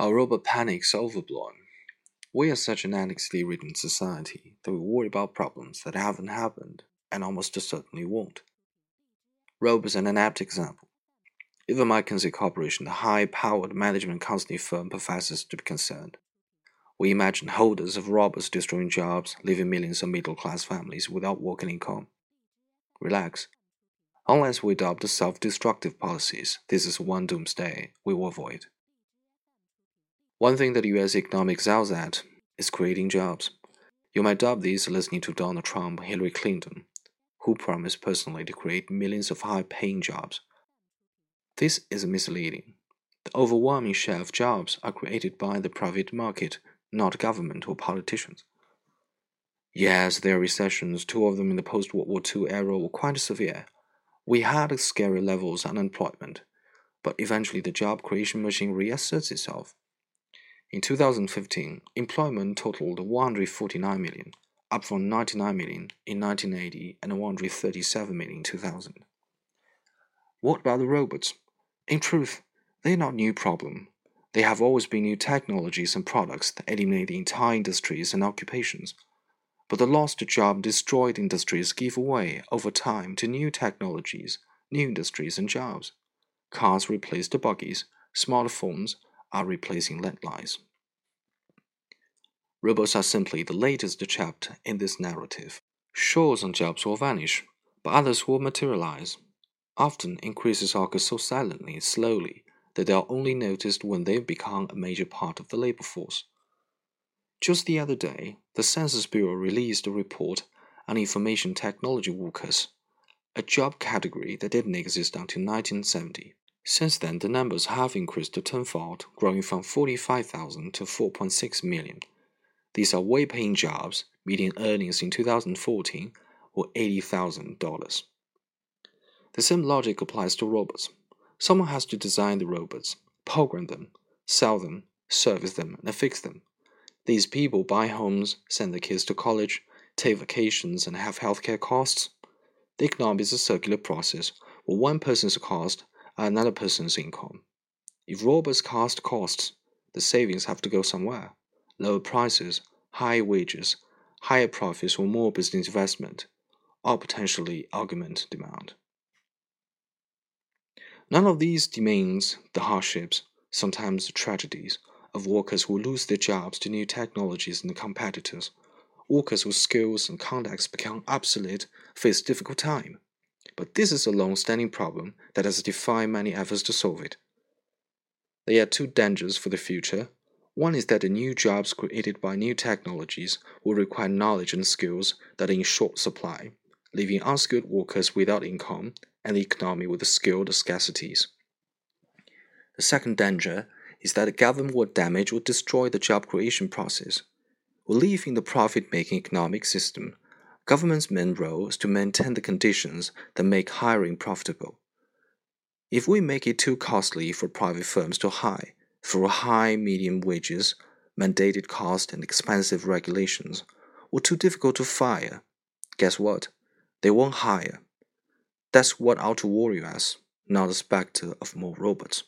Our robot panic's overblown. We are such an endlessly ridden society that we worry about problems that haven't happened and almost certainly won't. Robots are an apt example. Even my McKinsey Corporation, the high-powered management consulting firm, professes to be concerned. We imagine holders of robots destroying jobs, leaving millions of middle-class families without working income. Relax. Unless we adopt self-destructive policies, this is one doomsday we will avoid. One thing that US economy excels at is creating jobs. You might doubt this listening to Donald Trump, Hillary Clinton, who promise personally to create millions of high paying jobs. This is misleading. The overwhelming share of jobs are created by the private market, not government or politicians. Yes, there are recessions, two of them in the post World War II era were quite severe. We had scary levels of unemployment, but eventually the job creation machine reasserts itself. In 2015, employment totaled 149 million, up from 99 million in 1980 and 137 million in 2000. What about the robots? In truth, they're not new problem. There have always been new technologies and products that eliminate entire industries and occupations. But the lost job destroyed industries give way over time to new technologies, new industries and jobs. Cars replaced the buggies, smartphones are replacing landlines. Robots are simply the latest chapter in this narrative. Sure, some jobs will vanish, but others will materialize. Often, increases occur so silently and slowly that they are only noticed when they become a major part of the labor force. Just the other day, the Census Bureau released a report on information technology workers, a job category that didn't exist until 1970. Since then, the numbers have increased to tenfold, growing from 45,000 to 4.6 million. These are well paying jobs, median earnings in 2014 were $80,000. The same logic applies to robots. Someone has to design the robots, program them, sell them, service them, and fix them. These people buy homes, send their kids to college, take vacations, and have healthcare costs. The economy is a circular process where one person's cost are another person's income. If robots cost costs, the savings have to go somewhere. Lower prices, higher wages, higher profits, or more business investment, or potentially augment demand. None of these demeans the hardships, sometimes the tragedies, of workers who lose their jobs to new technologies and competitors. Workers whose skills and contacts become obsolete face difficult time. But this is a long-standing problem that has defied many efforts to solve it. They are too dangerous for the future. One is that the new jobs created by new technologies will require knowledge and skills that are in short supply, leaving unskilled workers without income and the economy with skilled scarcities. The second danger is that the government will damage or destroy the job creation process. We live in the profit making economic system Government's main role is to maintain the conditions that make hiring profitable. If we make it too costly for private firms to hire through high medium wages, mandated cost, and expensive regulations, or too difficult to fire, guess what? They won't hire. That's what ought to worry us, not the specter of more robots.